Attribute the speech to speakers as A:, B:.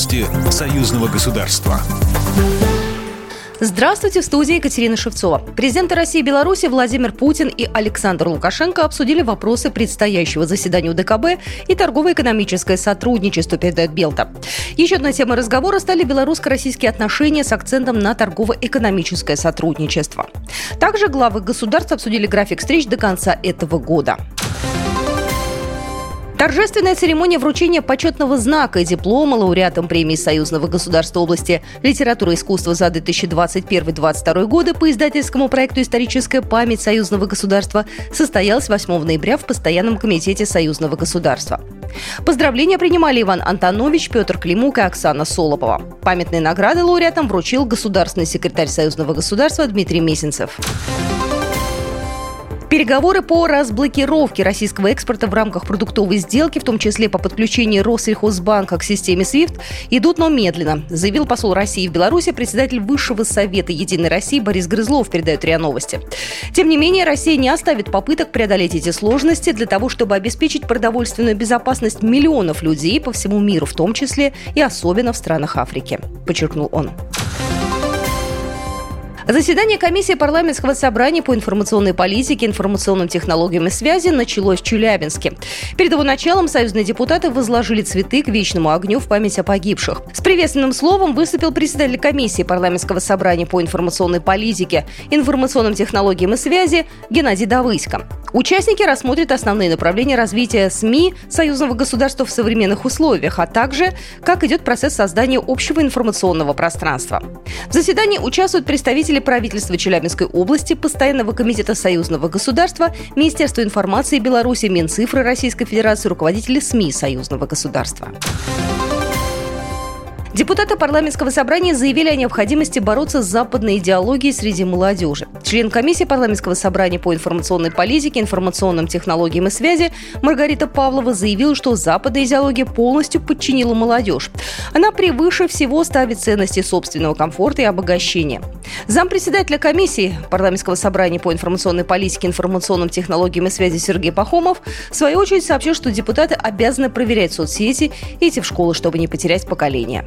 A: Новости союзного государства.
B: Здравствуйте, в студии Екатерина Шевцова. Президенты России и Беларуси Владимир Путин и Александр Лукашенко обсудили вопросы предстоящего заседания УДКБ и торгово-экономическое сотрудничество, передает Белта. Еще одной темой разговора стали белорусско-российские отношения с акцентом на торгово-экономическое сотрудничество. Также главы государств обсудили график встреч до конца этого года. Торжественная церемония вручения почетного знака и диплома лауреатам премии Союзного государства области литературы и искусства за 2021-2022 годы по издательскому проекту «Историческая память Союзного государства» состоялась 8 ноября в Постоянном комитете Союзного государства. Поздравления принимали Иван Антонович, Петр Климук и Оксана Солопова. Памятные награды лауреатам вручил государственный секретарь Союзного государства Дмитрий Месенцев. Переговоры по разблокировке российского экспорта в рамках продуктовой сделки, в том числе по подключению Россельхозбанка к системе SWIFT, идут, но медленно, заявил посол России в Беларуси, председатель Высшего совета Единой России Борис Грызлов, передает РИА Новости. Тем не менее, Россия не оставит попыток преодолеть эти сложности для того, чтобы обеспечить продовольственную безопасность миллионов людей по всему миру, в том числе и особенно в странах Африки, подчеркнул он. Заседание комиссии парламентского собрания по информационной политике, информационным технологиям и связи началось в Челябинске. Перед его началом союзные депутаты возложили цветы к вечному огню в память о погибших. С приветственным словом выступил председатель комиссии парламентского собрания по информационной политике, информационным технологиям и связи Геннадий Давысько. Участники рассмотрят основные направления развития СМИ союзного государства в современных условиях, а также как идет процесс создания общего информационного пространства. В заседании участвуют представители правительства Челябинской области, Постоянного комитета союзного государства, Министерства информации Беларуси, Минцифры Российской Федерации, руководители СМИ союзного государства. Депутаты парламентского собрания заявили о необходимости бороться с западной идеологией среди молодежи. Член комиссии парламентского собрания по информационной политике, информационным технологиям и связи Маргарита Павлова заявила, что западная идеология полностью подчинила молодежь. Она превыше всего ставит ценности собственного комфорта и обогащения. Зампредседателя комиссии парламентского собрания по информационной политике, информационным технологиям и связи Сергей Пахомов в свою очередь сообщил, что депутаты обязаны проверять соцсети и идти в школу, чтобы не потерять поколение.